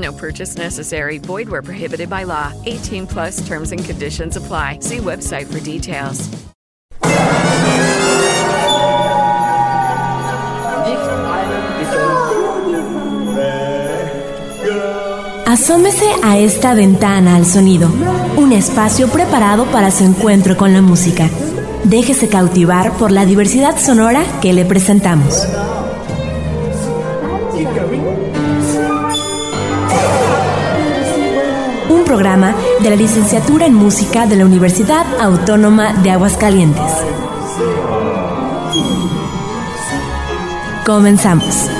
No purchase necessary. Void where prohibited by law. 18 plus terms and conditions apply. See website for details. Asómese a esta ventana al sonido, un espacio preparado para su encuentro con la música. Déjese cautivar por la diversidad sonora que le presentamos. Programa de la licenciatura en música de la Universidad Autónoma de Aguascalientes. Comenzamos.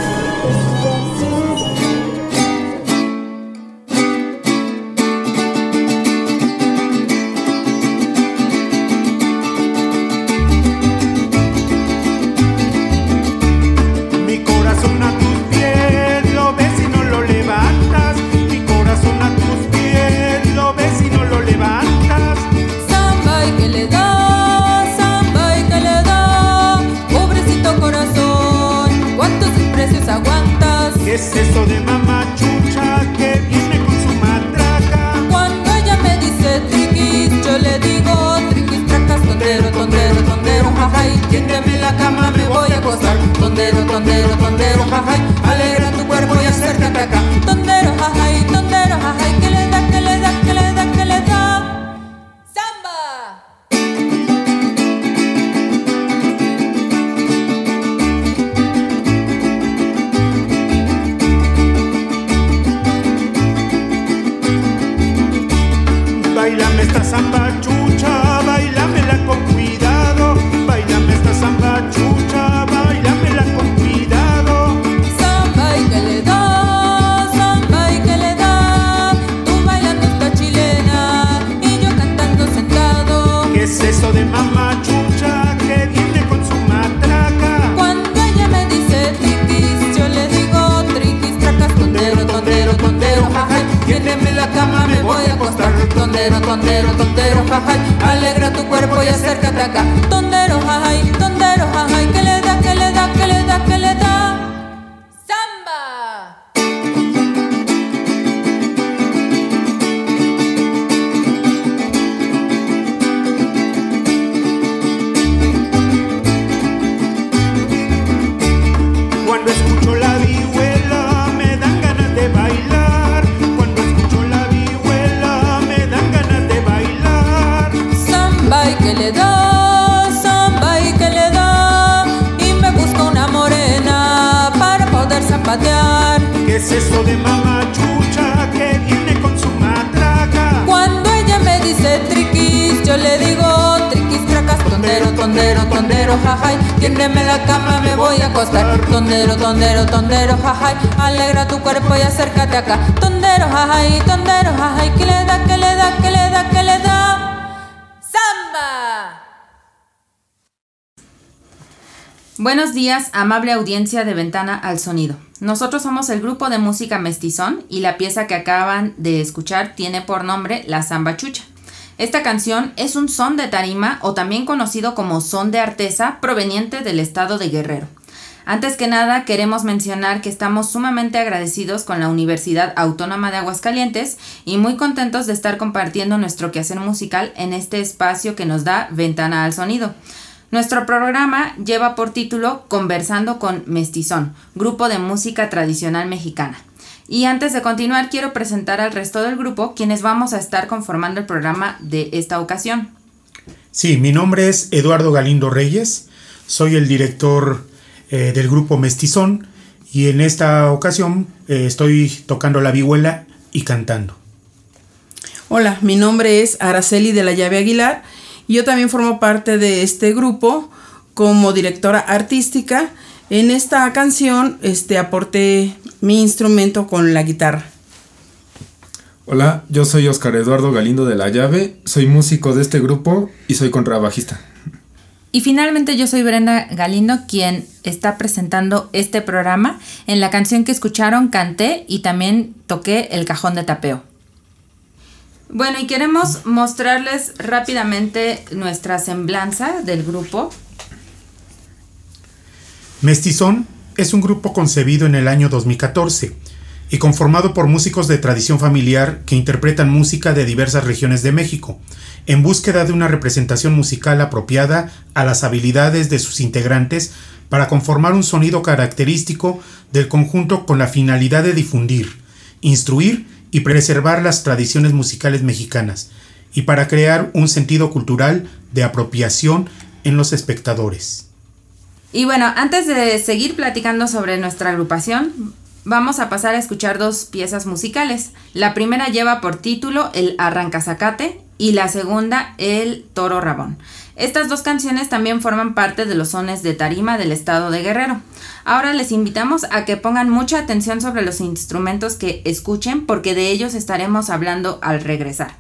Tondero, es eso de mamá chucha que viene con su matraca? Cuando ella me dice triquis, yo le digo triquis tracas, tondero, tondero, tondero, jajay, tiéndeme la cama, me voy a acostar. Tondero, tondero, tondero, jajay, alegra tu cuerpo y acércate acá. Tondero, jajay, tondero, jajay, que le da, que le da, que le da, que le da. ¡Samba! Buenos días, amable audiencia de Ventana al Sonido. Nosotros somos el grupo de música Mestizón y la pieza que acaban de escuchar tiene por nombre La Samba Chucha. Esta canción es un son de tarima o también conocido como son de artesa proveniente del estado de Guerrero. Antes que nada, queremos mencionar que estamos sumamente agradecidos con la Universidad Autónoma de Aguascalientes y muy contentos de estar compartiendo nuestro quehacer musical en este espacio que nos da Ventana al Sonido. Nuestro programa lleva por título Conversando con Mestizón, grupo de música tradicional mexicana. Y antes de continuar, quiero presentar al resto del grupo, quienes vamos a estar conformando el programa de esta ocasión. Sí, mi nombre es Eduardo Galindo Reyes, soy el director eh, del grupo Mestizón y en esta ocasión eh, estoy tocando la vihuela y cantando. Hola, mi nombre es Araceli de la Llave Aguilar yo también formo parte de este grupo como directora artística. En esta canción este, aporté mi instrumento con la guitarra. Hola, yo soy Oscar Eduardo Galindo de la Llave, soy músico de este grupo y soy contrabajista. Y finalmente yo soy Brenda Galindo, quien está presentando este programa. En la canción que escucharon canté y también toqué el cajón de tapeo. Bueno, y queremos mostrarles rápidamente nuestra semblanza del grupo. Mestizón es un grupo concebido en el año 2014 y conformado por músicos de tradición familiar que interpretan música de diversas regiones de México, en búsqueda de una representación musical apropiada a las habilidades de sus integrantes para conformar un sonido característico del conjunto con la finalidad de difundir, instruir y preservar las tradiciones musicales mexicanas, y para crear un sentido cultural de apropiación en los espectadores. Y bueno, antes de seguir platicando sobre nuestra agrupación, vamos a pasar a escuchar dos piezas musicales. La primera lleva por título El Arrancazacate y la segunda El Toro Rabón. Estas dos canciones también forman parte de los sones de tarima del estado de Guerrero. Ahora les invitamos a que pongan mucha atención sobre los instrumentos que escuchen porque de ellos estaremos hablando al regresar.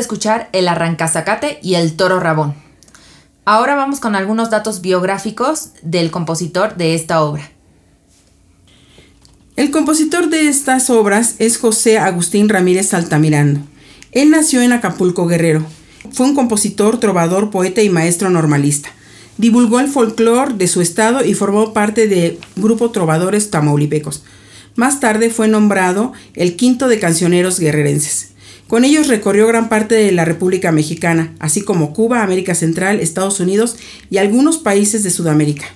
Escuchar El Arrancazacate y El Toro Rabón. Ahora vamos con algunos datos biográficos del compositor de esta obra. El compositor de estas obras es José Agustín Ramírez Altamirano. Él nació en Acapulco, Guerrero. Fue un compositor, trovador, poeta y maestro normalista. Divulgó el folclore de su estado y formó parte del grupo Trovadores Tamaulipecos. Más tarde fue nombrado el quinto de cancioneros guerrerenses. Con ellos recorrió gran parte de la República Mexicana, así como Cuba, América Central, Estados Unidos y algunos países de Sudamérica.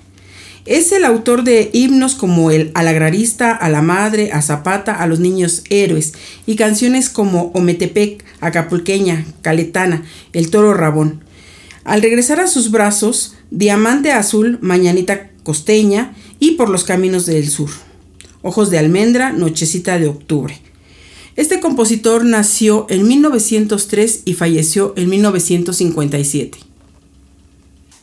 Es el autor de himnos como el Al agrarista, a la madre, a Zapata, a los niños héroes y canciones como Ometepec, Acapulqueña, Caletana, El Toro Rabón. Al regresar a sus brazos, Diamante Azul, Mañanita Costeña y Por los Caminos del Sur. Ojos de Almendra, Nochecita de Octubre. Este compositor nació en 1903 y falleció en 1957.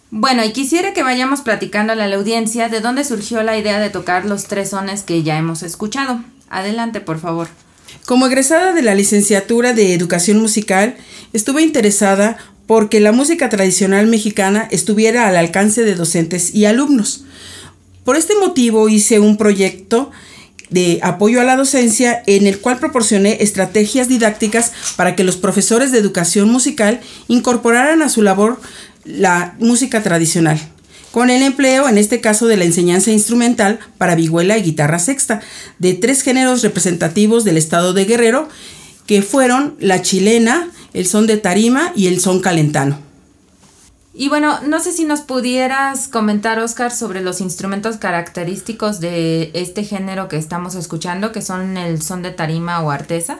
Bueno, y quisiera que vayamos platicando a la audiencia de dónde surgió la idea de tocar los tres sones que ya hemos escuchado. Adelante, por favor. Como egresada de la licenciatura de Educación Musical, estuve interesada porque la música tradicional mexicana estuviera al alcance de docentes y alumnos. Por este motivo hice un proyecto de apoyo a la docencia en el cual proporcioné estrategias didácticas para que los profesores de educación musical incorporaran a su labor la música tradicional, con el empleo, en este caso, de la enseñanza instrumental para vihuela y guitarra sexta, de tres géneros representativos del estado de Guerrero, que fueron la chilena, el son de tarima y el son calentano. Y bueno, no sé si nos pudieras comentar, Oscar, sobre los instrumentos característicos de este género que estamos escuchando, que son el son de tarima o artesa.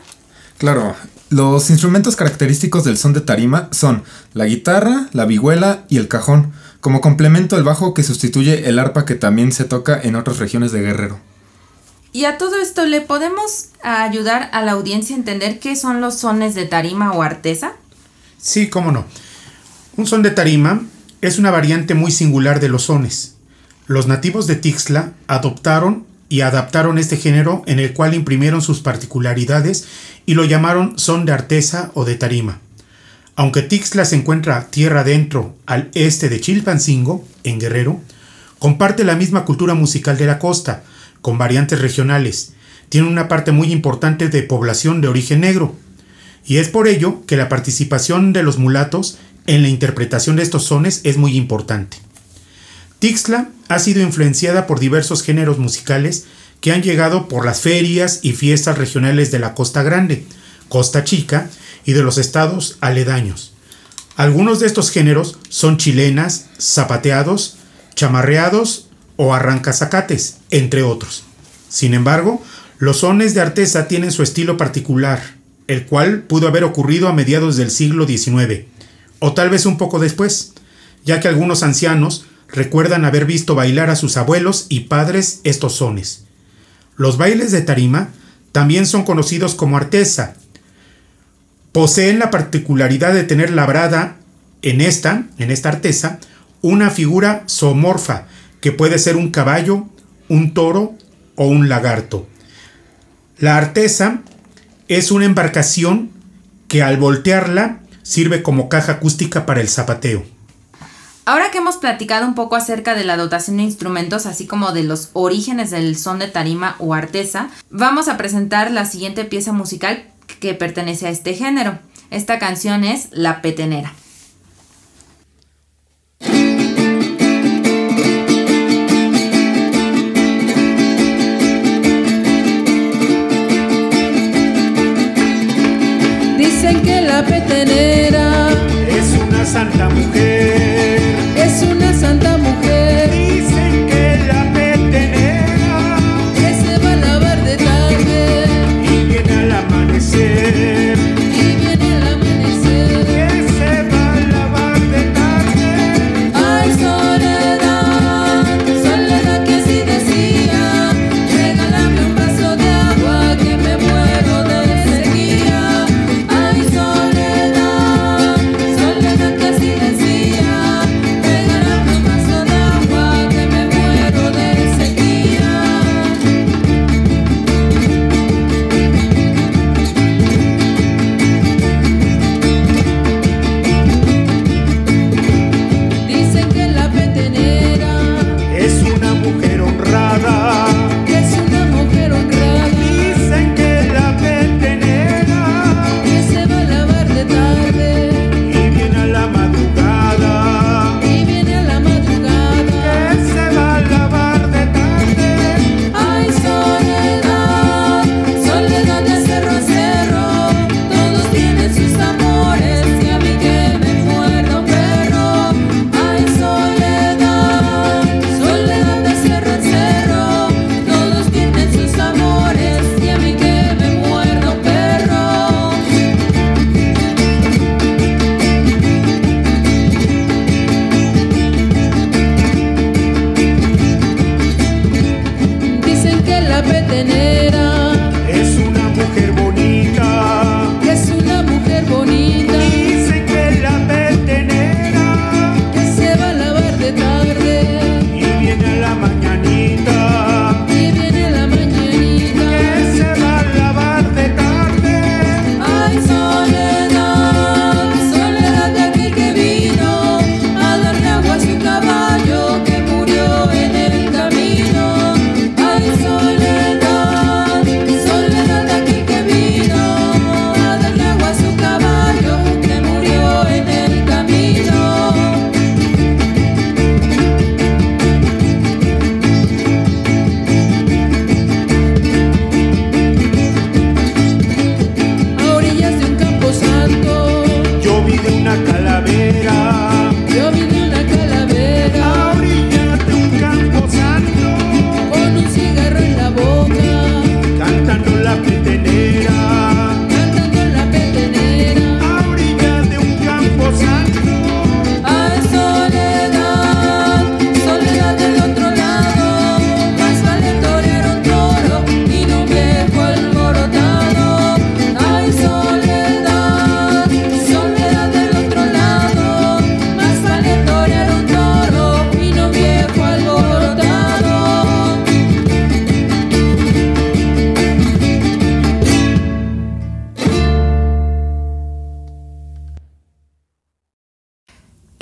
Claro, los instrumentos característicos del son de tarima son la guitarra, la vihuela y el cajón, como complemento el bajo que sustituye el arpa que también se toca en otras regiones de Guerrero. Y a todo esto, ¿le podemos ayudar a la audiencia a entender qué son los sones de tarima o artesa? Sí, cómo no. Un son de tarima es una variante muy singular de los sones. Los nativos de Tixla adoptaron y adaptaron este género en el cual imprimieron sus particularidades y lo llamaron son de artesa o de tarima. Aunque Tixla se encuentra tierra adentro al este de Chilpancingo, en Guerrero, comparte la misma cultura musical de la costa, con variantes regionales. Tiene una parte muy importante de población de origen negro. Y es por ello que la participación de los mulatos en la interpretación de estos sones es muy importante. Tixla ha sido influenciada por diversos géneros musicales que han llegado por las ferias y fiestas regionales de la Costa Grande, Costa Chica y de los estados aledaños. Algunos de estos géneros son chilenas, zapateados, chamarreados o arrancazacates, entre otros. Sin embargo, los sones de artesa tienen su estilo particular, el cual pudo haber ocurrido a mediados del siglo XIX, o tal vez un poco después, ya que algunos ancianos recuerdan haber visto bailar a sus abuelos y padres estos sones. Los bailes de tarima también son conocidos como artesa. Poseen la particularidad de tener labrada en esta, en esta artesa, una figura zoomorfa, que puede ser un caballo, un toro o un lagarto. La artesa es una embarcación que al voltearla sirve como caja acústica para el zapateo. Ahora que hemos platicado un poco acerca de la dotación de instrumentos, así como de los orígenes del son de tarima o artesa, vamos a presentar la siguiente pieza musical que pertenece a este género. Esta canción es La Petenera. Dicen que la petenera Es una santa mujer.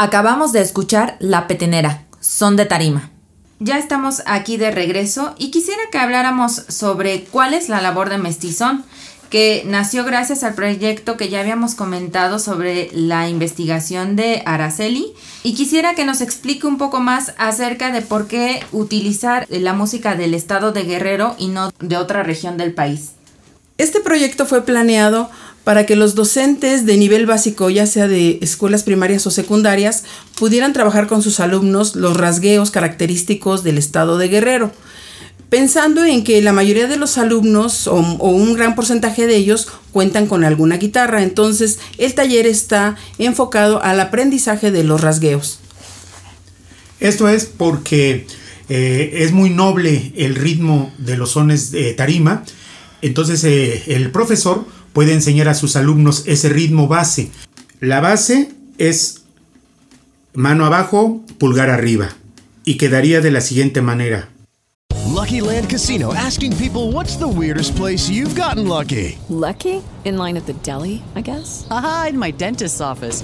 Acabamos de escuchar La Petenera, son de tarima. Ya estamos aquí de regreso y quisiera que habláramos sobre cuál es la labor de Mestizón, que nació gracias al proyecto que ya habíamos comentado sobre la investigación de Araceli y quisiera que nos explique un poco más acerca de por qué utilizar la música del estado de Guerrero y no de otra región del país. Este proyecto fue planeado para que los docentes de nivel básico, ya sea de escuelas primarias o secundarias, pudieran trabajar con sus alumnos los rasgueos característicos del estado de Guerrero, pensando en que la mayoría de los alumnos o, un gran porcentaje de ellos cuentan con alguna guitarra, entonces el taller está enfocado al aprendizaje de los rasgueos. Esto es porque eh, es muy noble el ritmo de los sones de tarima, entonces eh, el profesor puede enseñar a sus alumnos ese ritmo base. La base es mano abajo, pulgar arriba. Y quedaría de la siguiente manera. Lucky Land Casino asking people what's the weirdest place you've gotten lucky. Lucky? In line at the deli, I guess? Aha, in my dentist's office.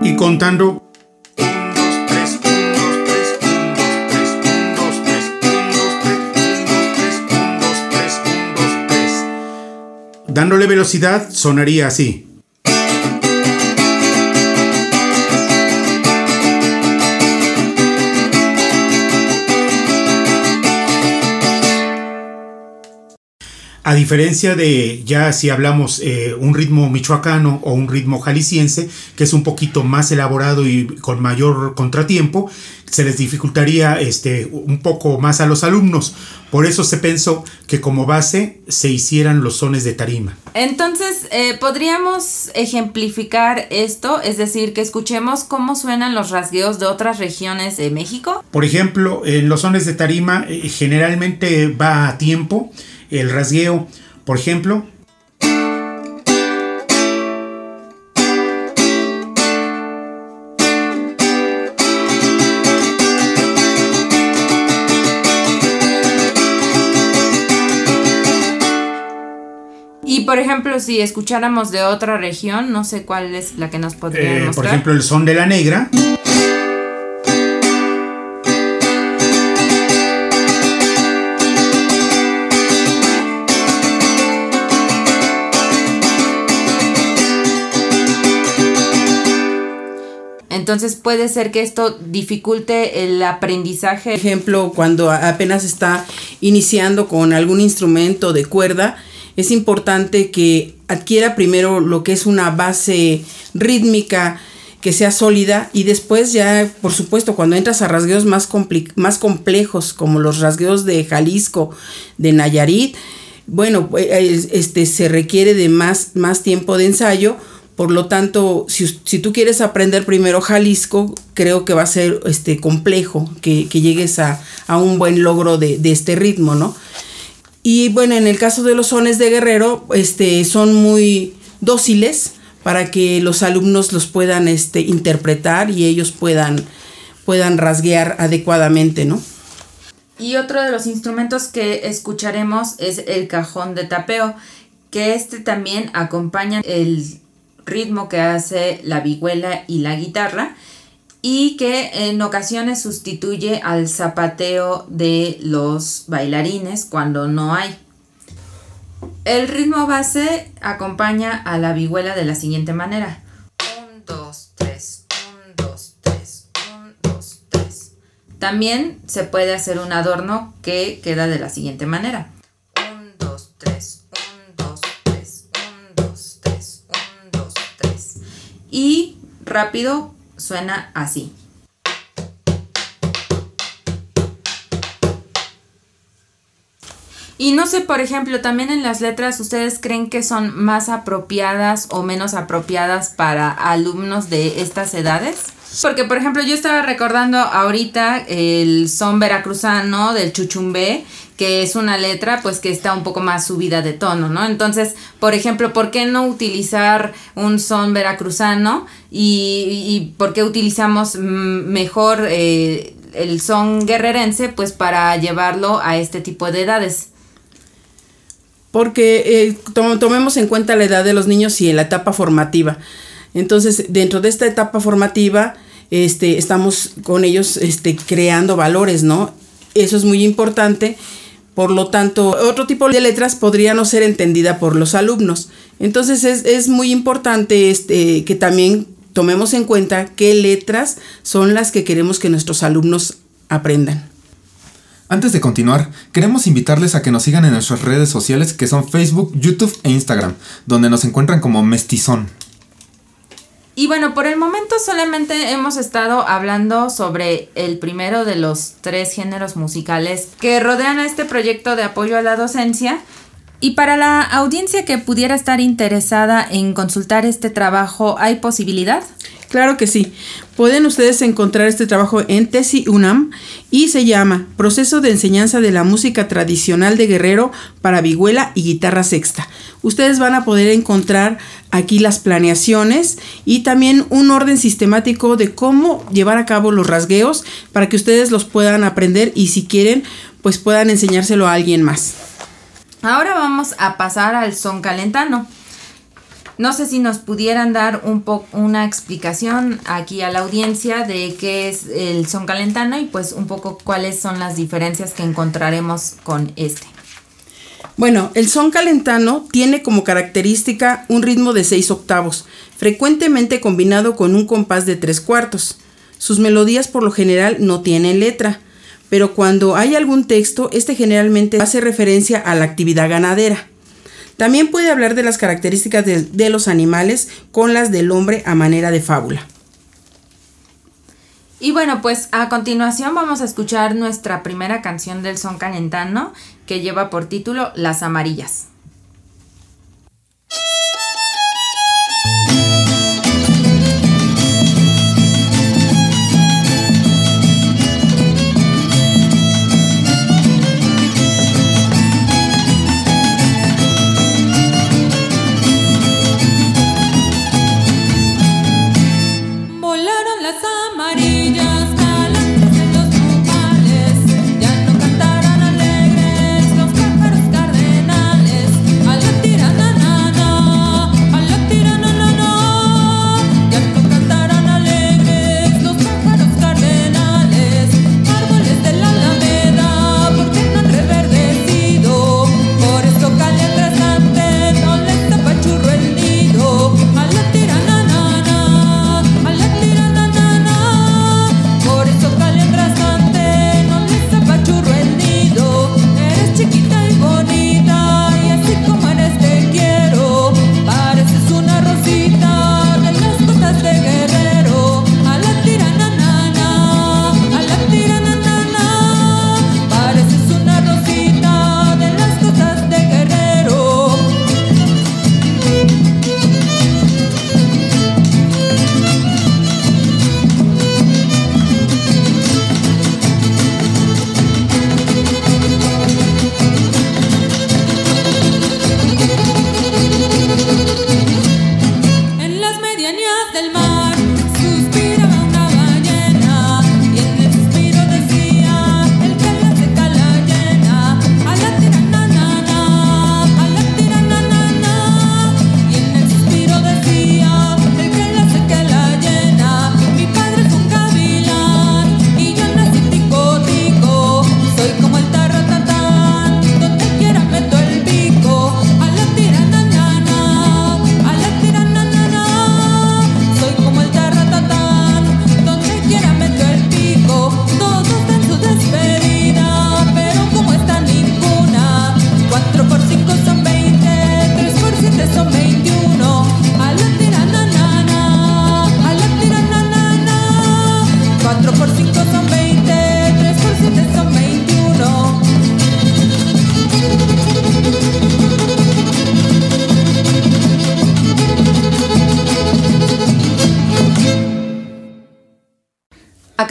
Y contando. Dándole velocidad sonaría así. A diferencia de ya si hablamos eh, un ritmo michoacano o un ritmo jalisciense, que es un poquito más elaborado y con mayor contratiempo, se les dificultaría este, un poco más a los alumnos. Por eso se pensó que como base se hicieran los sones de tarima. Entonces, eh, ¿podríamos ejemplificar esto? Es decir, que escuchemos cómo suenan los rasgueos de otras regiones de México. Por ejemplo, en los sones de tarima eh, generalmente va a tiempo el rasgueo. Por ejemplo, Y por ejemplo, si escucháramos de otra región, no sé cuál es la que nos podría eh, mostrar. por ejemplo, el son de la negra. Entonces puede ser que esto dificulte el aprendizaje. Por ejemplo, cuando apenas está iniciando con algún instrumento de cuerda, es importante que adquiera primero lo que es una base rítmica que sea sólida y después ya, por supuesto, cuando entras a rasgueos más, complejos como los rasgueos de Jalisco, de Nayarit, bueno, este, se requiere de más tiempo de ensayo por lo tanto, si, si, tú quieres aprender primero Jalisco, creo que va a ser este, complejo que, que llegues a, a, un buen logro de, de, este ritmo, ¿no? Y bueno, en el caso de los sones de Guerrero, este, son muy dóciles para que los alumnos los puedan este, interpretar y ellos puedan, puedan rasguear adecuadamente, ¿no? Y otro de los instrumentos que escucharemos es el cajón de tapeo, que este también acompaña el ritmo que hace la vihuela y la guitarra y que en ocasiones sustituye al zapateo de los bailarines cuando no hay. El ritmo base acompaña a la vihuela de la siguiente manera. 1, 2, 3, 1, 2, 3, 1, 2, 3. También se puede hacer un adorno que queda de la siguiente manera. Rápido suena así. Y no sé, por ejemplo, también en las letras, ¿ustedes creen que son más apropiadas o menos apropiadas para alumnos de estas edades? Porque, por ejemplo, yo estaba recordando ahorita el son veracruzano del chuchumbé, que es una letra pues que está un poco más subida de tono, ¿no? Entonces, por ejemplo, ¿por qué no utilizar un son veracruzano y, y por qué utilizamos mm, mejor eh, el son guerrerense pues para llevarlo a este tipo de edades? Porque eh, to- tomemos en cuenta la edad de los niños y en la etapa formativa. Entonces, dentro de esta etapa formativa, este, estamos con ellos este, creando valores, ¿no? Eso es muy importante. Por lo tanto, otro tipo de letras podría no ser entendida por los alumnos. Entonces, es, es muy importante este, que también tomemos en cuenta qué letras son las que queremos que nuestros alumnos aprendan. Antes de continuar, queremos invitarles a que nos sigan en nuestras redes sociales que son Facebook, YouTube e Instagram, donde nos encuentran como Mestizón. Y bueno, por el momento solamente hemos estado hablando sobre el primero de los tres géneros musicales que rodean a este proyecto de apoyo a la docencia. Y para la audiencia que pudiera estar interesada en consultar este trabajo, ¿hay posibilidad? Claro que sí. Pueden ustedes encontrar este trabajo en Tesi UNAM y se llama Proceso de enseñanza de la música tradicional de Guerrero para vihuela y guitarra sexta. Ustedes van a poder encontrar aquí las planeaciones y también un orden sistemático de cómo llevar a cabo los rasgueos para que ustedes los puedan aprender y si quieren pues puedan enseñárselo a alguien más. Ahora vamos a pasar al son calentano. No sé si nos pudieran dar un una explicación aquí a la audiencia de qué es el son calentano y pues un poco cuáles son las diferencias que encontraremos con este. Bueno, el son calentano tiene como característica un ritmo de seis octavos, frecuentemente combinado con un compás de tres cuartos. Sus melodías por lo general no tienen letra, pero cuando hay algún texto, este generalmente hace referencia a la actividad ganadera. También puede hablar de las características de, los animales con las del hombre a manera de fábula. Y bueno, pues a continuación vamos a escuchar nuestra primera canción del son calentano que lleva por título Las Amarillas.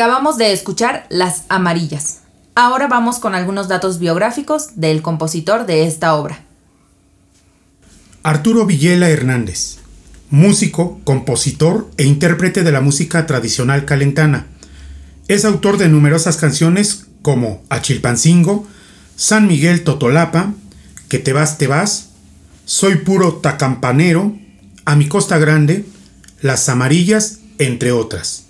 Acabamos de escuchar Las Amarillas. Ahora vamos con algunos datos biográficos del compositor de esta obra. Arturo Villela Hernández, músico, compositor e intérprete de la música tradicional calentana. Es autor de numerosas canciones como Achilpancingo, San Miguel Totolapa, Que te vas, te vas, Soy puro tacampanero, A mi costa grande, Las amarillas, entre otras.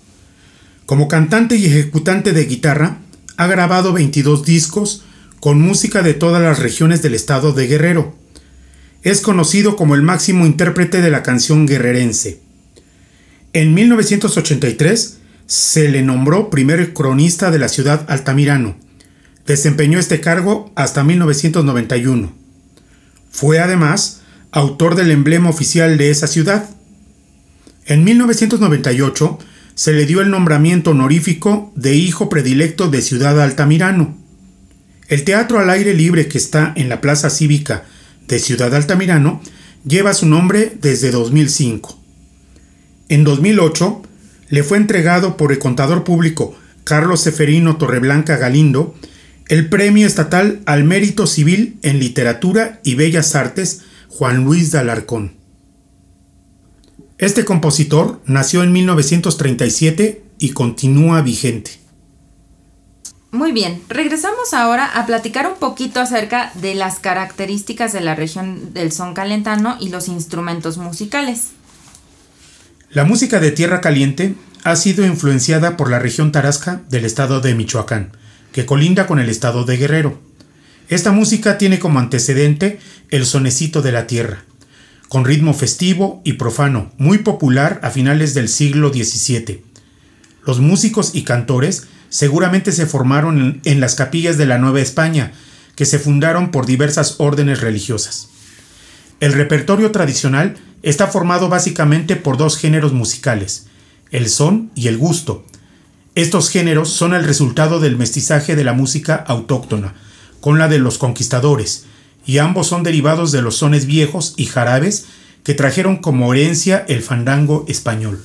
Como cantante y ejecutante de guitarra, ha grabado 22 discos con música de todas las regiones del estado de Guerrero. Es conocido como el máximo intérprete de la canción guerrerense. En 1983 se le nombró primer cronista de la ciudad Altamirano. Desempeñó este cargo hasta 1991. Fue además autor del emblema oficial de esa ciudad. En 1998 se le dio el nombramiento honorífico de hijo predilecto de Ciudad Altamirano. El teatro al aire libre que está en la Plaza Cívica de Ciudad Altamirano lleva su nombre desde 2005. En 2008 le fue entregado por el contador público Carlos Seferino Torreblanca Galindo el Premio Estatal al Mérito Civil en Literatura y Bellas Artes Juan Luis de Alarcón. Este compositor nació en 1937 y continúa vigente. Muy bien, regresamos ahora a platicar un poquito acerca de las características de la región del son calentano y los instrumentos musicales. La música de Tierra Caliente ha sido influenciada por la región tarasca del estado de Michoacán, que colinda con el estado de Guerrero. Esta música tiene como antecedente el sonecito de la tierra, con ritmo festivo y profano, muy popular a finales del siglo XVII. Los músicos y cantores seguramente se formaron en, las capillas de la Nueva España, que se fundaron por diversas órdenes religiosas. El repertorio tradicional está formado básicamente por dos géneros musicales, el son y el gusto. Estos géneros son el resultado del mestizaje de la música autóctona con la de los conquistadores, y ambos son derivados de los sones viejos y jarabes que trajeron como herencia el fandango español.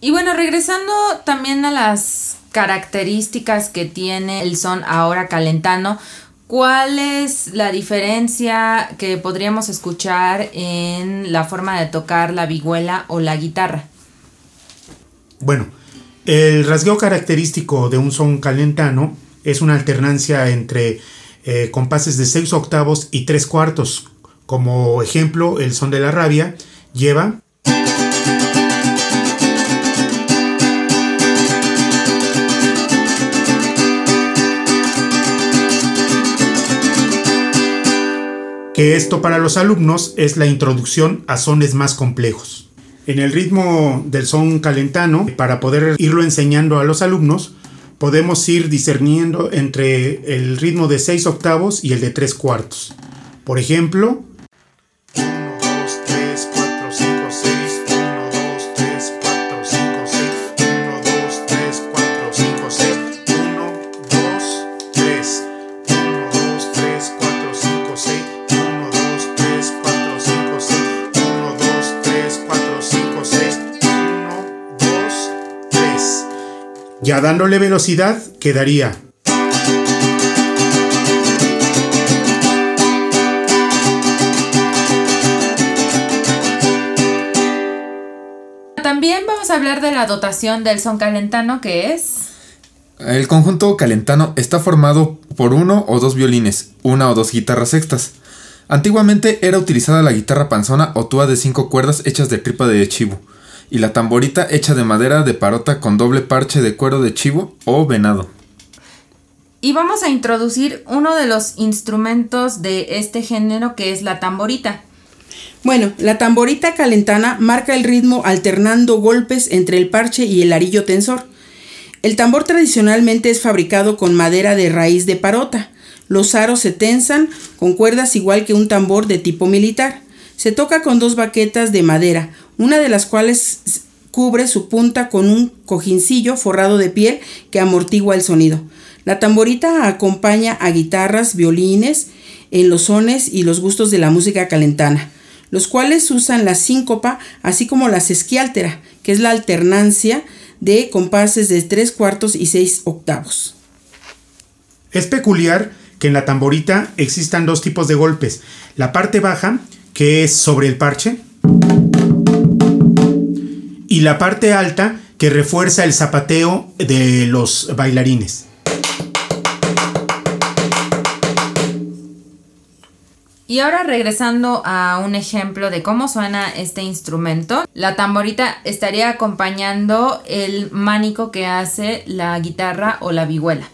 Y bueno, regresando también a las características que tiene el son ahora calentano, ¿cuál es la diferencia que podríamos escuchar en la forma de tocar la vihuela o la guitarra? Bueno, el rasgueo característico de un son calentano es una alternancia entre eh, compases de 6 octavos y 3 cuartos. Como ejemplo, el son de la rabia lleva que esto para los alumnos es la introducción a sones más complejos. En el ritmo del son calentano, para poder irlo enseñando a los alumnos, podemos ir discerniendo entre el ritmo de 6 octavos y el de 3 cuartos. Por ejemplo, Ya dándole velocidad quedaría. También vamos a hablar de la dotación del son calentano, que es... El conjunto calentano está formado por uno o dos violines, una o dos guitarras sextas. Antiguamente era utilizada la guitarra panzona o túa de cinco cuerdas hechas de tripa de chivo, y la tamborita hecha de madera de parota con doble parche de cuero de chivo o venado. Y vamos a introducir uno de los instrumentos de este género que es la tamborita. Bueno, la tamborita calentana marca el ritmo alternando golpes entre el parche y el arillo tensor. El tambor tradicionalmente es fabricado con madera de raíz de parota. Los aros se tensan con cuerdas igual que un tambor de tipo militar. Se toca con dos baquetas de madera, una de las cuales cubre su punta con un cojincillo forrado de piel que amortigua el sonido. La tamborita acompaña a guitarras, violines, en los sones y los gustos de la música calentana, los cuales usan la síncopa, así como la sesquiáltera, que es la alternancia de compases de 3 cuartos y 6 octavos. Es peculiar que en la tamborita existan dos tipos de golpes. La parte baja, que es sobre el parche, y la parte alta, que refuerza el zapateo de los bailarines. Y ahora regresando a un ejemplo de cómo suena este instrumento, la tamborita estaría acompañando el mánico que hace la guitarra o la vihuela.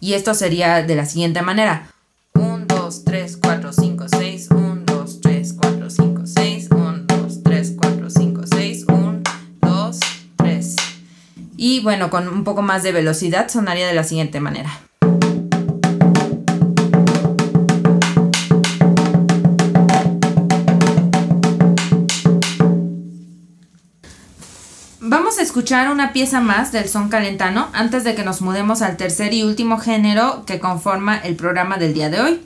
Y esto sería de la siguiente manera. 1, 2, 3, 4, 5, 6, Y bueno, con un poco más de velocidad sonaría de la siguiente manera. Vamos a escuchar una pieza más del son calentano antes de que nos mudemos al tercer y último género que conforma el programa del día de hoy.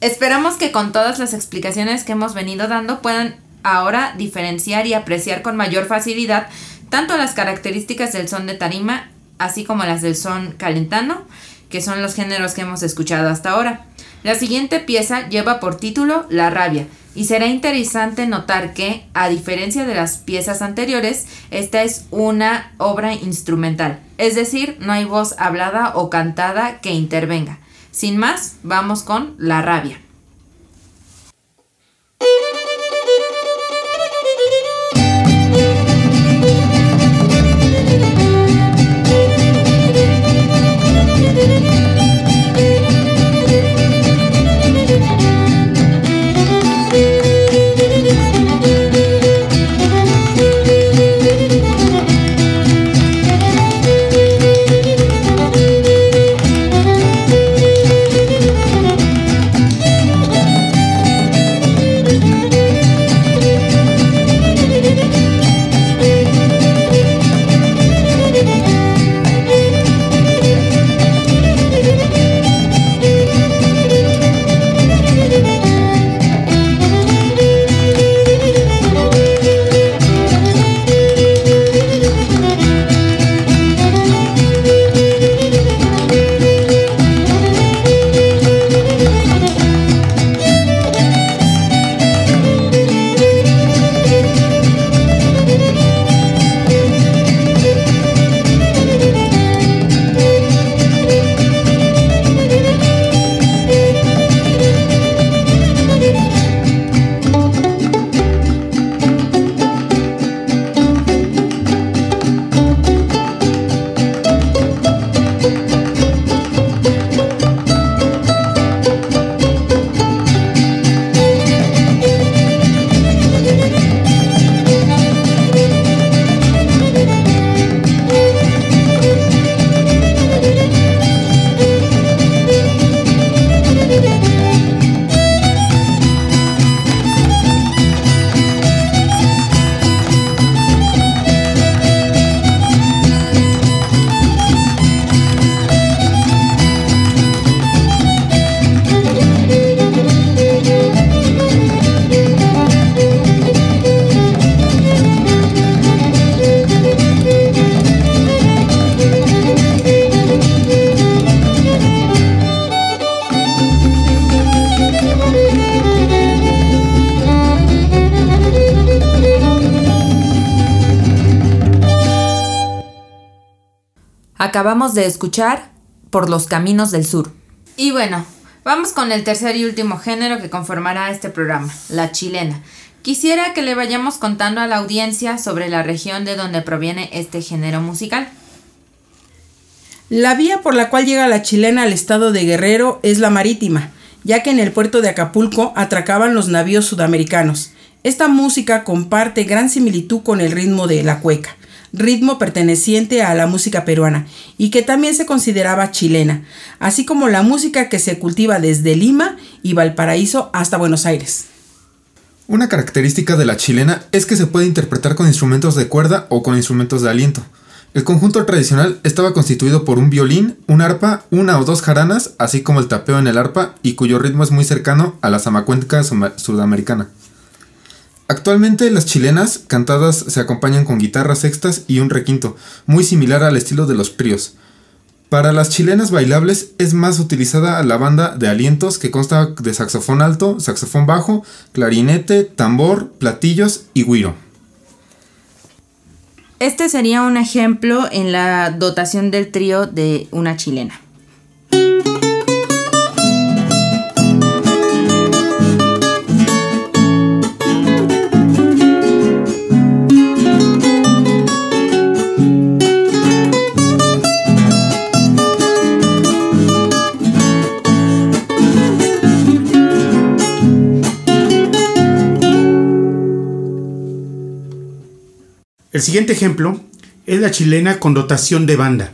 Esperamos que con todas las explicaciones que hemos venido dando puedan ahora diferenciar y apreciar con mayor facilidad tanto las características del son de tarima así como las del son calentano, que son los géneros que hemos escuchado hasta ahora. La siguiente pieza lleva por título La rabia y será interesante notar que, a diferencia de las piezas anteriores, esta es una obra instrumental, es decir, no hay voz hablada o cantada que intervenga. Sin más, vamos con La rabia. Acabamos de escuchar Por los Caminos del Sur. Y bueno, vamos con el tercer y último género que conformará este programa, la chilena. Quisiera que le vayamos contando a la audiencia sobre la región de donde proviene este género musical. La vía por la cual llega la chilena al estado de Guerrero es la marítima, ya que en el puerto de Acapulco atracaban los navíos sudamericanos. Esta música comparte gran similitud con el ritmo de la cueca, ritmo perteneciente a la música peruana y que también se consideraba chilena, así como la música que se cultiva desde Lima y Valparaíso hasta Buenos Aires. Una característica de la chilena es que se puede interpretar con instrumentos de cuerda o con instrumentos de aliento. El conjunto tradicional estaba constituido por un violín, un arpa, una o dos jaranas, así como el tapeo en el arpa y cuyo ritmo es muy cercano a la zamacuenca sudamericana. Actualmente las chilenas cantadas se acompañan con guitarras sextas y un requinto, muy similar al estilo de los prios. Para las chilenas bailables es más utilizada la banda de alientos que consta de saxofón alto, saxofón bajo, clarinete, tambor, platillos y guiro. Este sería un ejemplo en la dotación del trío de una chilena. El siguiente ejemplo es la chilena con dotación de banda.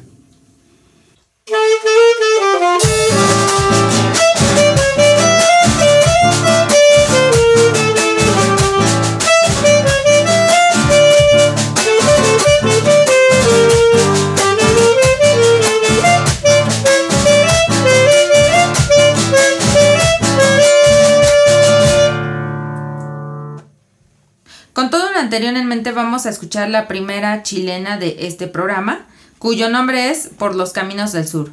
Con todo lo anterior en mente vamos a escuchar la primera chilena de este programa, cuyo nombre es Por los Caminos del Sur.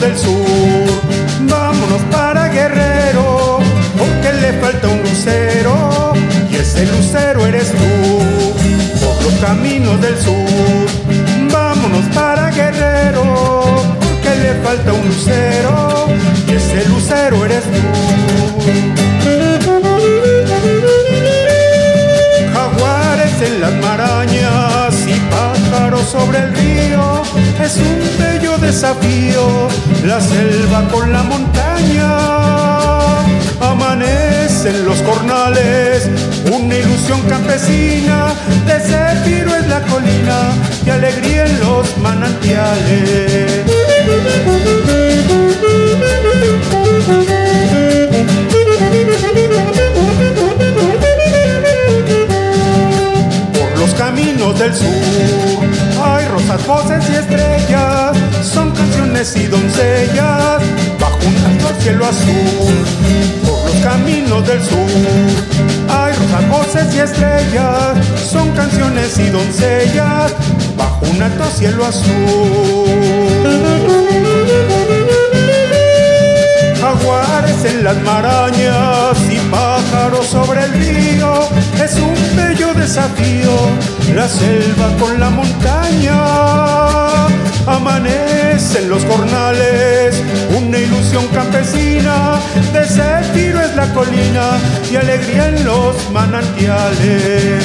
Del sur, vámonos para Guerrero, porque le falta un lucero, y ese lucero eres tú. Por los caminos del sur, vámonos para Guerrero, porque le falta un lucero, y ese lucero eres tú. Jaguares en las pájaros sobre el río, es un bello desafío, la selva con la montaña. Amanecen los cornales, una ilusión campesina, de Céfiro es la colina y alegría en los manantiales. Voces y estrellas, son canciones y doncellas bajo un alto cielo azul. Por los caminos del sur hay rosas, voces y estrellas, son canciones y doncellas bajo un alto cielo azul. Jaguares en las marañas y pájaros sobre el río, es un bello desafío, la selva con la montaña. Amanecen los jornales, una ilusión campesina, de Céfiro es la colina y alegría en los manantiales.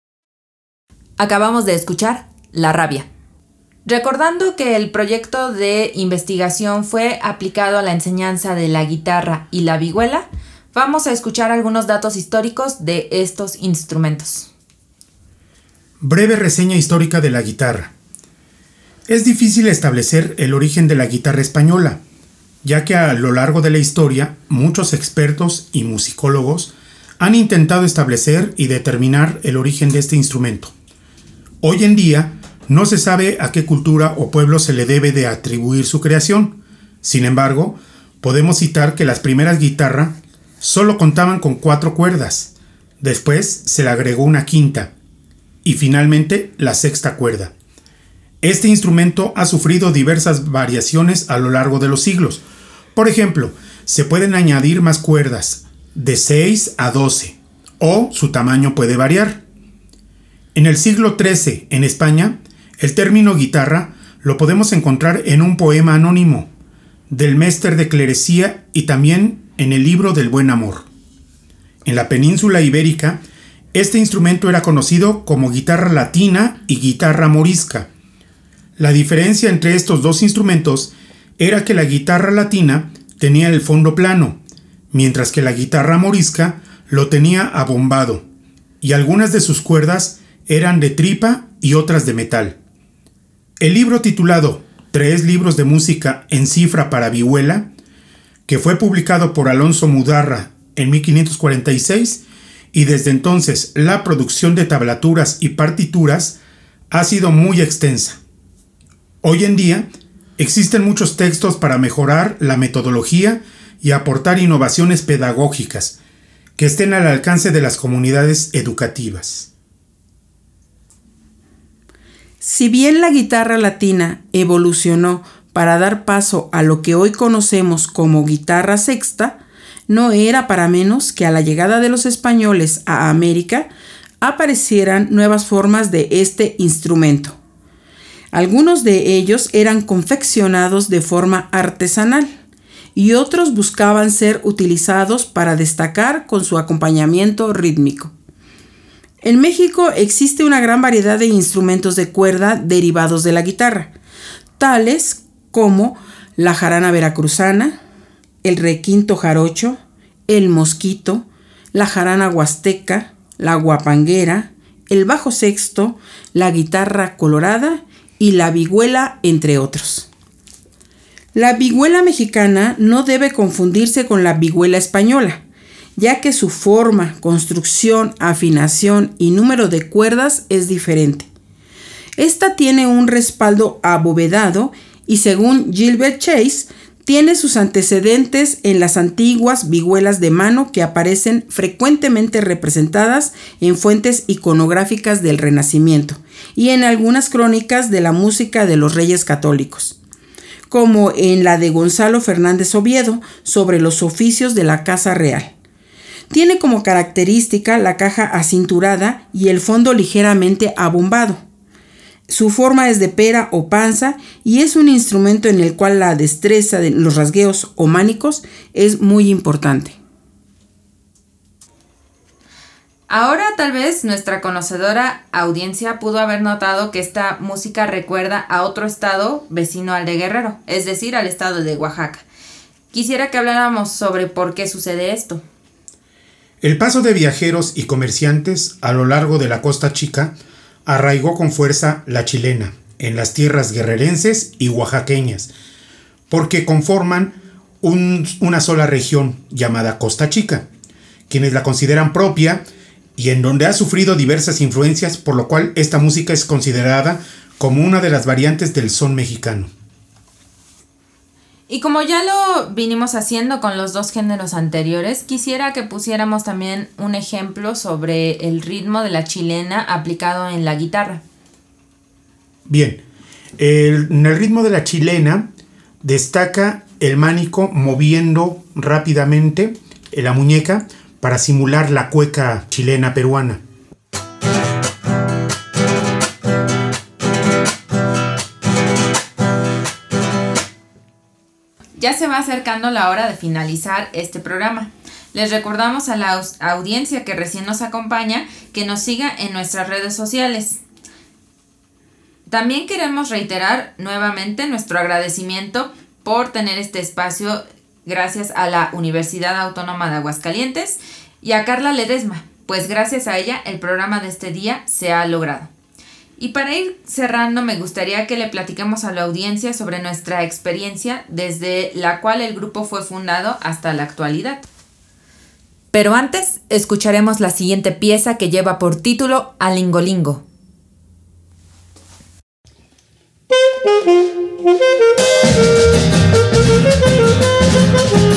Acabamos de escuchar La rabia. Recordando que el proyecto de investigación fue aplicado a la enseñanza de la guitarra y la vihuela, vamos a escuchar algunos datos históricos de estos instrumentos. Breve reseña histórica de la guitarra. Es difícil establecer el origen de la guitarra española, ya que a lo largo de la historia muchos expertos y musicólogos han intentado establecer y determinar el origen de este instrumento. Hoy en día no se sabe a qué cultura o pueblo se le debe de atribuir su creación, Sin embargo, podemos citar que las primeras guitarras solo contaban con cuatro cuerdas, después se le agregó una quinta y finalmente la sexta cuerda. Este instrumento ha sufrido diversas variaciones a lo largo de los siglos. Por ejemplo, se pueden añadir más cuerdas, de 6 a 12, o su tamaño puede variar. En el siglo XIII, en España, el término guitarra lo podemos encontrar en un poema anónimo del Mester de Clerecía y también en el libro del Buen Amor. En la península ibérica, este instrumento era conocido como guitarra latina y guitarra morisca. La diferencia entre estos dos instrumentos era que la guitarra latina tenía el fondo plano, mientras que la guitarra morisca lo tenía abombado, y algunas de sus cuerdas eran de tripa y otras de metal. El libro titulado Tres libros de música en cifra para vihuela, que fue publicado por Alonso Mudarra en 1546, y desde entonces la producción de tablaturas y partituras ha sido muy extensa. Hoy en día existen muchos textos para mejorar la metodología y aportar innovaciones pedagógicas que estén al alcance de las comunidades educativas. Si bien la guitarra latina evolucionó para dar paso a lo que hoy conocemos como guitarra sexta, no era para menos que a la llegada de los españoles a América aparecieran nuevas formas de este instrumento. Algunos de ellos eran confeccionados de forma artesanal y otros buscaban ser utilizados para destacar con su acompañamiento rítmico. En México existe una gran variedad de instrumentos de cuerda derivados de la guitarra, tales como la jarana veracruzana, el requinto jarocho, el mosquito, la jarana huasteca, la guapanguera, el bajo sexto, la guitarra colorada y la vihuela, entre otros. La vihuela mexicana no debe confundirse con la vihuela española, ya que su forma, construcción, afinación y número de cuerdas es diferente. Esta tiene un respaldo abovedado y según Gilbert Chase, tiene sus antecedentes en las antiguas vihuelas de mano que aparecen frecuentemente representadas en fuentes iconográficas del Renacimiento y en algunas crónicas de la música de los reyes católicos como en la de Gonzalo Fernández Oviedo sobre los oficios de la Casa Real. Tiene como característica la caja acinturada y el fondo ligeramente abombado. Su forma es de pera o panza y es un instrumento en el cual la destreza de los rasgueos o mánicos es muy importante. Ahora tal vez nuestra conocedora audiencia pudo haber notado que esta música recuerda a otro estado vecino al de Guerrero, es decir, al estado de Oaxaca. Quisiera que habláramos sobre por qué sucede esto. El paso de viajeros y comerciantes a lo largo de la costa chica arraigó con fuerza la chilena en las tierras guerrerenses y oaxaqueñas, porque conforman una sola región llamada Costa Chica, quienes la consideran propia y en donde ha sufrido diversas influencias, por lo cual esta música es considerada como una de las variantes del son mexicano. Y como ya lo vinimos haciendo con los dos géneros anteriores, quisiera que pusiéramos también un ejemplo sobre el ritmo de la chilena aplicado en la guitarra. Bien, en el ritmo de la chilena destaca el mánico moviendo rápidamente la muñeca para simular la cueca chilena peruana. Ya se va acercando la hora de finalizar este programa. Les recordamos a la audiencia que recién nos acompaña que nos siga en nuestras redes sociales. También queremos reiterar nuevamente nuestro agradecimiento por tener este espacio gracias a la Universidad Autónoma de Aguascalientes y a Carla Ledesma, pues gracias a ella el programa de este día se ha logrado. Y para ir cerrando, me gustaría que le platiquemos a la audiencia sobre nuestra experiencia desde la cual el grupo fue fundado hasta la actualidad. Pero antes, escucharemos la siguiente pieza que lleva por título Alingolingo. peleando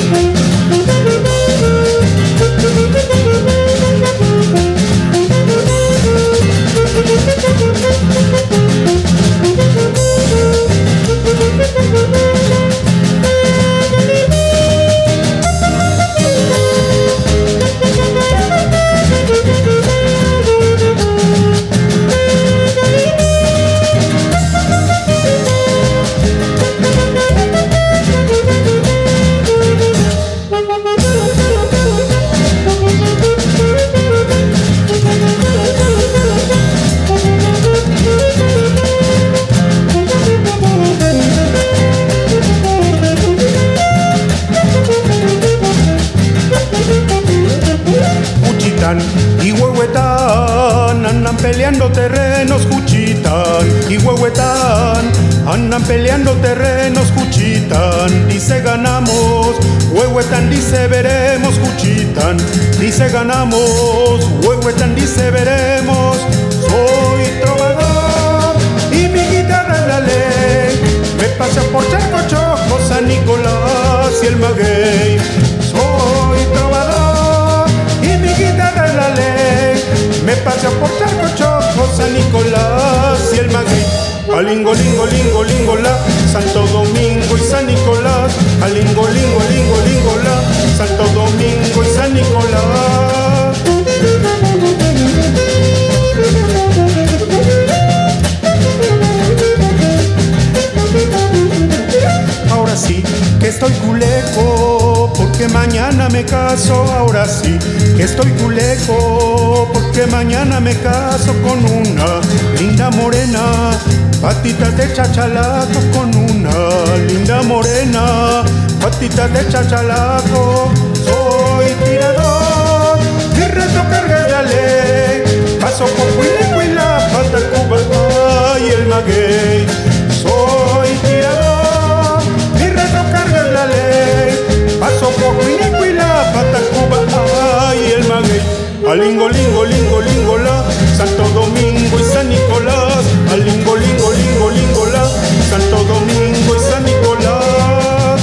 Alingo, lingo, lingo, lingo, la, Santo Domingo y San Nicolás. Alingo, lingo, lingo, lingo, la, Santo Domingo y San Nicolás.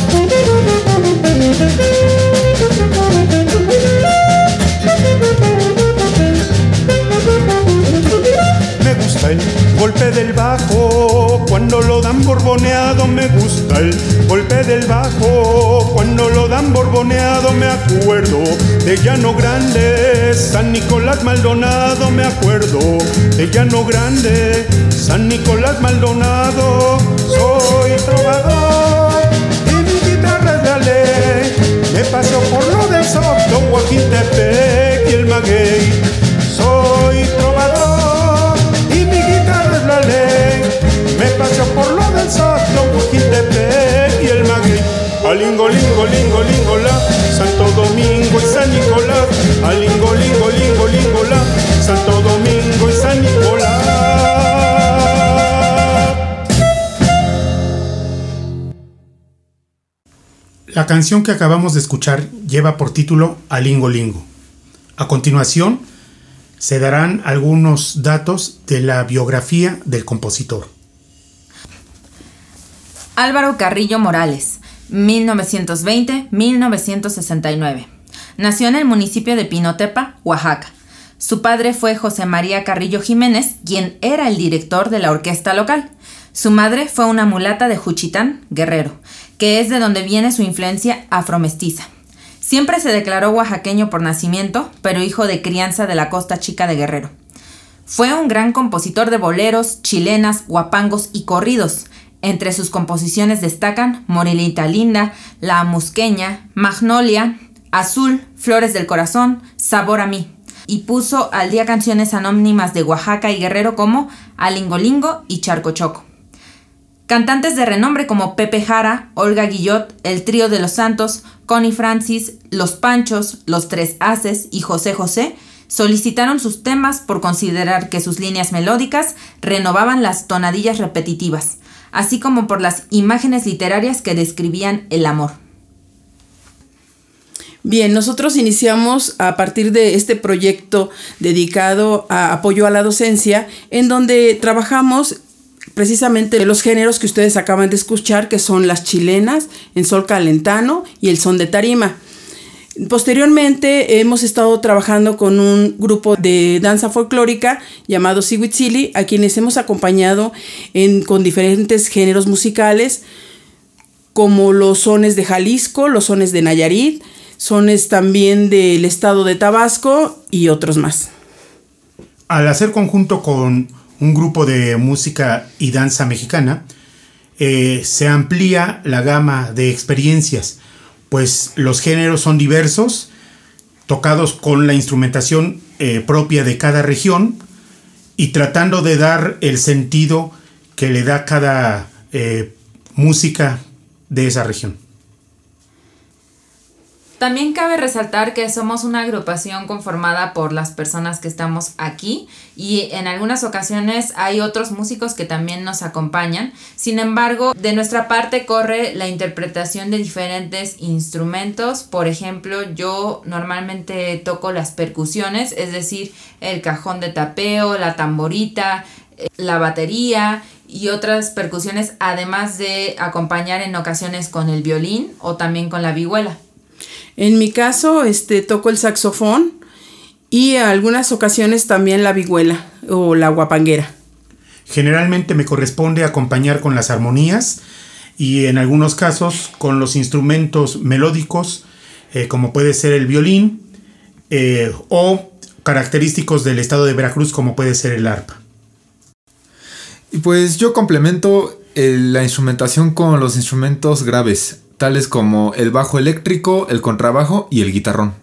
Me gusta el golpe del bajo cuando lo dan borboneado. Me gusta el golpe del bajo Me acuerdo de Llano Grande, San Nicolás Maldonado. Me acuerdo de Llano Grande, San Nicolás Maldonado. Soy trovador y mi guitarra es de ley. Me paso por lo del Soto, Huajintepec y el Maguey. Soy trovador y mi guitarra es la ley. Me paso por lo Alingo, lingo, lingo, lingo, la, Santo Domingo y San Nicolás. Alingo, lingo, lingo, lingo, la, Santo Domingo y San Nicolás. La canción que acabamos de escuchar lleva por título Alingo Lingo. A continuación, se darán algunos datos de la biografía del compositor. Álvaro Carrillo Morales, 1920-1969. Nació en el municipio de Pinotepa, Oaxaca. Su padre fue José María Carrillo Jiménez, quien era el director de la orquesta local. Su madre fue una mulata de Juchitán, Guerrero, que es de donde viene su influencia afromestiza. Siempre se declaró oaxaqueño por nacimiento, pero hijo de crianza de la costa chica de Guerrero. Fue un gran compositor de boleros, chilenas, guapangos y corridos. Entre sus composiciones destacan Morelita Linda, La Amusqueña, Magnolia, Azul, Flores del Corazón, Sabor a mí. Y puso al día canciones anónimas de Oaxaca y Guerrero como Alingolingo y Charcochoco. Cantantes de renombre como Pepe Jara, Olga Guillot, El Trío de los Santos, Connie Francis, Los Panchos, Los Tres Haces y José José solicitaron sus temas por considerar que sus líneas melódicas renovaban las tonadillas repetitivas, así como por las imágenes literarias que describían el amor. Bien, nosotros iniciamos a partir de este proyecto dedicado a apoyo a la docencia, en donde trabajamos precisamente los géneros que ustedes acaban de escuchar, que son las chilenas, en sol calentano y el son de tarima. Posteriormente hemos estado trabajando con un grupo de danza folclórica llamado Siwitzili, a quienes hemos acompañado con diferentes géneros musicales, como los sones de Jalisco, los sones de Nayarit, sones también del estado de Tabasco y otros más. Al hacer conjunto con un grupo de música y danza mexicana, eh, se amplía la gama de experiencias, pues los géneros son diversos, tocados con la instrumentación eh, propia de cada región y tratando de dar el sentido que le da cada eh, música de esa región. También cabe resaltar que somos una agrupación conformada por las personas que estamos aquí y en algunas ocasiones hay otros músicos que también nos acompañan. Sin embargo, de nuestra parte corre la interpretación de diferentes instrumentos. Por ejemplo, yo normalmente toco las percusiones, es decir, el cajón de tapeo, la tamborita, eh, la batería y otras percusiones, además de acompañar en ocasiones con el violín o también con la vihuela. En mi caso, este, toco el saxofón y en algunas ocasiones también la vihuela o la guapanguera. Generalmente me corresponde acompañar con las armonías y en algunos casos con los instrumentos melódicos, eh, como puede ser el violín, eh, o característicos del estado de Veracruz, como puede ser el arpa. Y pues yo complemento eh, la instrumentación con los instrumentos graves, tales como el bajo eléctrico, el contrabajo y el guitarrón.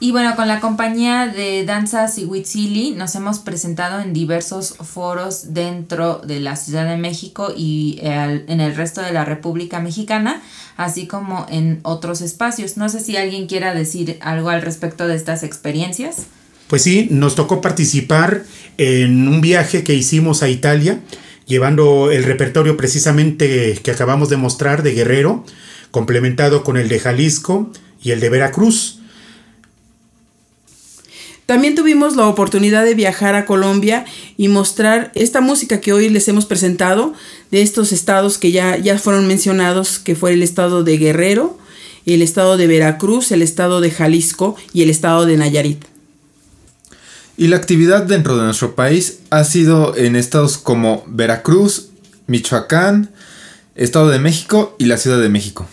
Y bueno, con la compañía de Danzas y Huitzili nos hemos presentado en diversos foros dentro de la Ciudad de México y eh, en el resto de la República Mexicana, así como en otros espacios. No sé si alguien quiera decir algo al respecto de estas experiencias. Pues sí, nos tocó participar en un viaje que hicimos a Italia, llevando el repertorio precisamente que acabamos de mostrar de Guerrero, complementado con el de Jalisco y el de Veracruz. También tuvimos la oportunidad de viajar a Colombia y mostrar esta música que hoy les hemos presentado de estos estados que ya, ya fueron mencionados, que fue el estado de Guerrero, el estado de Veracruz, el estado de Jalisco y el estado de Nayarit. Y la actividad dentro de nuestro país ha sido en estados como Veracruz, Michoacán, Estado de México y la Ciudad de México.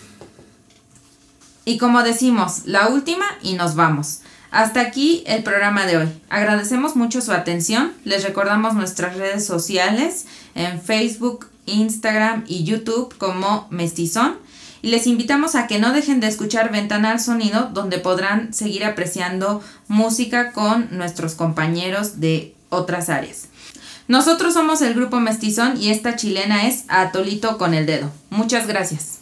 Y como decimos, la última y nos vamos. Hasta aquí el programa de hoy. Agradecemos mucho su atención. Les recordamos nuestras redes sociales en Facebook, Instagram y YouTube como Mestizón. Y les invitamos a que no dejen de escuchar Ventana al Sonido, donde podrán seguir apreciando música con nuestros compañeros de otras áreas. Nosotros somos el grupo Mestizón y esta chilena es Atolito con el dedo. Muchas gracias.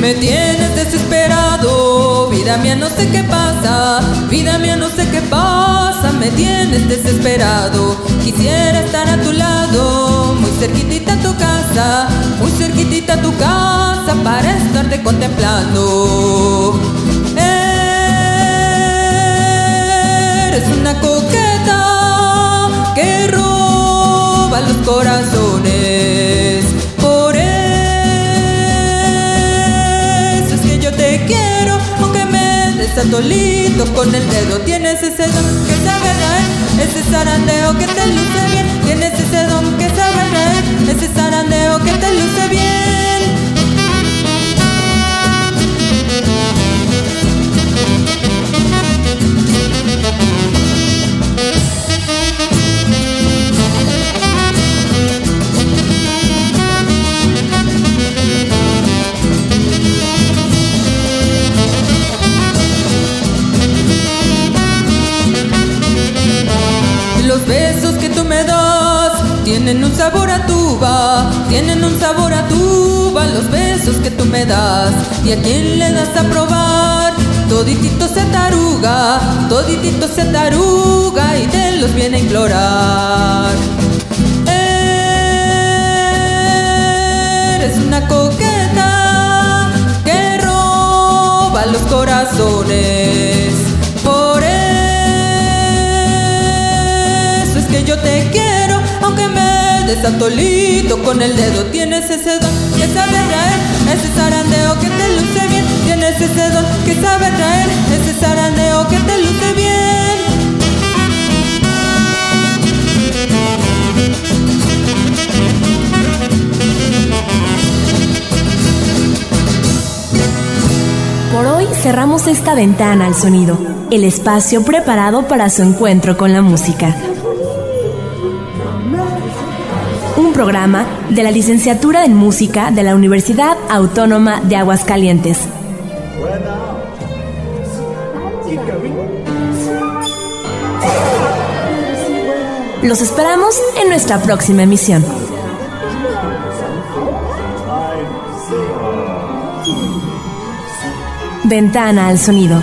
Me tienes desesperado, vida mía no sé qué pasa, vida mía no sé qué pasa, me tienes desesperado. Quisiera estar a tu lado, muy cerquitita tu casa, muy cerquitita tu casa para estarte contemplando. Eres una coqueta que roba los corazones. Me des atolito con el dedo. Tienes ese don que sabe reír, ese zarandeo que te luce bien. Tienes ese don que sabe reír, ese zarandeo que te luce bien. Tienen un sabor a tuba, tienen un sabor a tuba. Los besos que tú me das y a quien le das a probar, toditito se taruga, toditito se taruga y te los viene a implorar. Eres una coqueta que roba los corazones. Que yo te quiero, aunque me des atolito con el dedo. Tienes ese don que sabe traer, ese zarandeo que te luce bien. Tienes ese don que sabe traer, ese zarandeo que te luce bien. Por hoy cerramos esta ventana al sonido, el espacio preparado para su encuentro con la música. Programa de la Licenciatura en Música de la Universidad Autónoma de Aguascalientes. Los esperamos en nuestra próxima emisión. Ventana al sonido.